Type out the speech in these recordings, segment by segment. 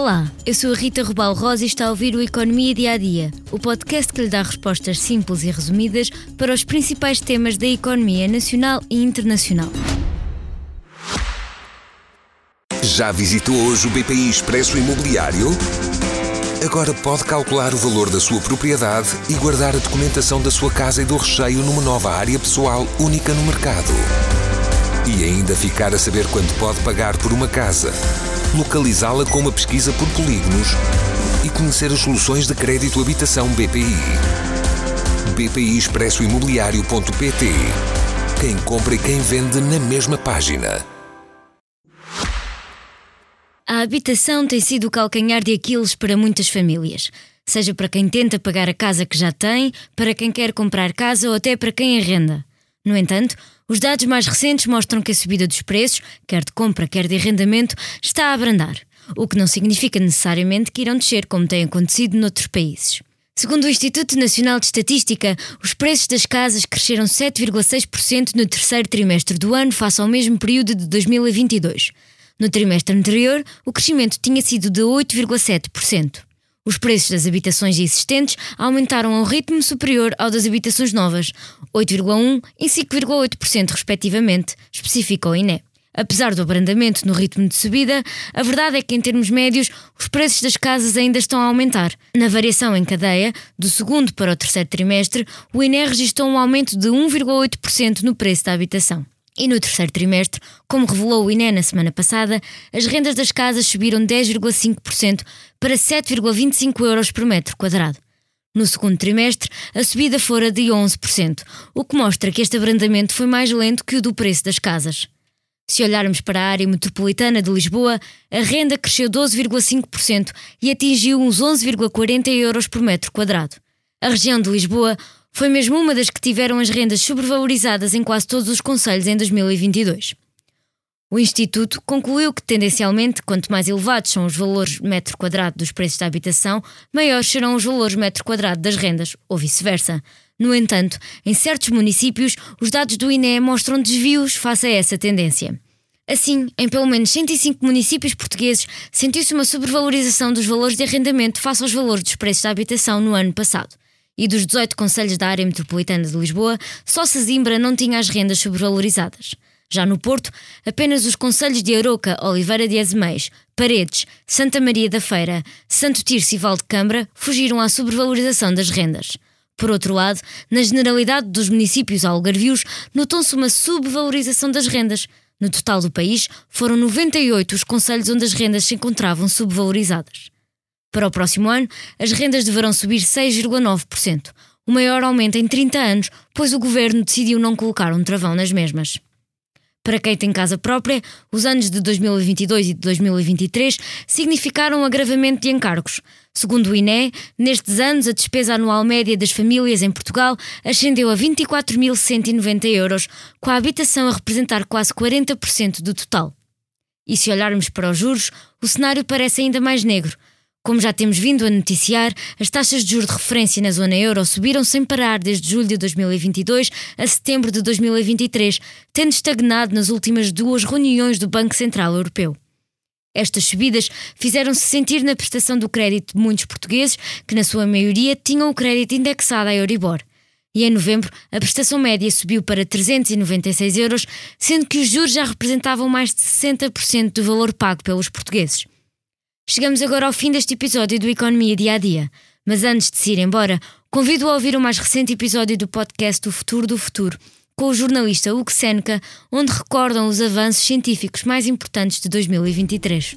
Olá, eu sou a Rita Rubal Rosa e está a ouvir o Economia Dia a Dia, o podcast que lhe dá respostas simples e resumidas para os principais temas da economia nacional e internacional. Já visitou hoje o BPI Expresso Imobiliário? Agora pode calcular o valor da sua propriedade e guardar a documentação da sua casa e do recheio numa nova área pessoal única no mercado. E ainda ficar a saber quanto pode pagar por uma casa localizá-la com uma pesquisa por polígonos e conhecer as soluções de crédito habitação BPI. BPI Expresso Imobiliário.pt Quem compra e quem vende na mesma página. A habitação tem sido o calcanhar de Aquiles para muitas famílias. Seja para quem tenta pagar a casa que já tem, para quem quer comprar casa ou até para quem arrenda. No entanto, os dados mais recentes mostram que a subida dos preços, quer de compra, quer de arrendamento, está a abrandar, o que não significa necessariamente que irão descer como tem acontecido noutros países. Segundo o Instituto Nacional de Estatística, os preços das casas cresceram 7,6% no terceiro trimestre do ano face ao mesmo período de 2022. No trimestre anterior, o crescimento tinha sido de 8,7%. Os preços das habitações existentes aumentaram a um ritmo superior ao das habitações novas, 8,1% e 5,8% respectivamente, especificou o INE. Apesar do abrandamento no ritmo de subida, a verdade é que, em termos médios, os preços das casas ainda estão a aumentar. Na variação em cadeia, do segundo para o terceiro trimestre, o INE registrou um aumento de 1,8% no preço da habitação. E no terceiro trimestre, como revelou o INE na semana passada, as rendas das casas subiram 10,5% para 7,25 euros por metro quadrado. No segundo trimestre, a subida fora de 11%, o que mostra que este abrandamento foi mais lento que o do preço das casas. Se olharmos para a área metropolitana de Lisboa, a renda cresceu 12,5% e atingiu uns 11,40 euros por metro quadrado. A região de Lisboa foi mesmo uma das que tiveram as rendas sobrevalorizadas em quase todos os conselhos em 2022. O Instituto concluiu que, tendencialmente, quanto mais elevados são os valores metro quadrado dos preços da habitação, maiores serão os valores metro quadrado das rendas, ou vice-versa. No entanto, em certos municípios, os dados do INE mostram desvios face a essa tendência. Assim, em pelo menos 105 municípios portugueses, sentiu-se uma sobrevalorização dos valores de arrendamento face aos valores dos preços da habitação no ano passado e dos 18 conselhos da área metropolitana de Lisboa, só Sesimbra não tinha as rendas sobrevalorizadas. Já no Porto, apenas os conselhos de Aroca, Oliveira de Azeméis, Paredes, Santa Maria da Feira, Santo Tirso e Valdecambra fugiram à sobrevalorização das rendas. Por outro lado, na generalidade dos municípios algarvios, notou-se uma subvalorização das rendas. No total do país, foram 98 os conselhos onde as rendas se encontravam subvalorizadas. Para o próximo ano, as rendas deverão subir 6,9%, o maior aumento em 30 anos, pois o governo decidiu não colocar um travão nas mesmas. Para quem tem casa própria, os anos de 2022 e de 2023 significaram um agravamento de encargos. Segundo o INE, nestes anos a despesa anual média das famílias em Portugal ascendeu a 24.190 euros, com a habitação a representar quase 40% do total. E se olharmos para os juros, o cenário parece ainda mais negro. Como já temos vindo a noticiar, as taxas de juros de referência na zona euro subiram sem parar desde julho de 2022 a setembro de 2023, tendo estagnado nas últimas duas reuniões do Banco Central Europeu. Estas subidas fizeram-se sentir na prestação do crédito de muitos portugueses, que na sua maioria tinham o crédito indexado à Euribor. E em novembro, a prestação média subiu para 396 euros, sendo que os juros já representavam mais de 60% do valor pago pelos portugueses. Chegamos agora ao fim deste episódio do Economia Dia a Dia. Mas antes de se ir embora, convido a ouvir o mais recente episódio do podcast O Futuro do Futuro, com o jornalista Hugo Seneca, onde recordam os avanços científicos mais importantes de 2023.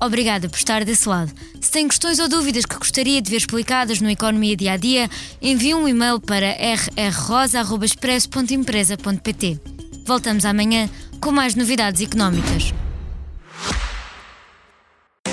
Obrigada por estar desse lado. Se tem questões ou dúvidas que gostaria de ver explicadas no Economia Dia a Dia, envie um e-mail para rrrosa.expresso.empresa.pt. Voltamos amanhã com mais novidades económicas.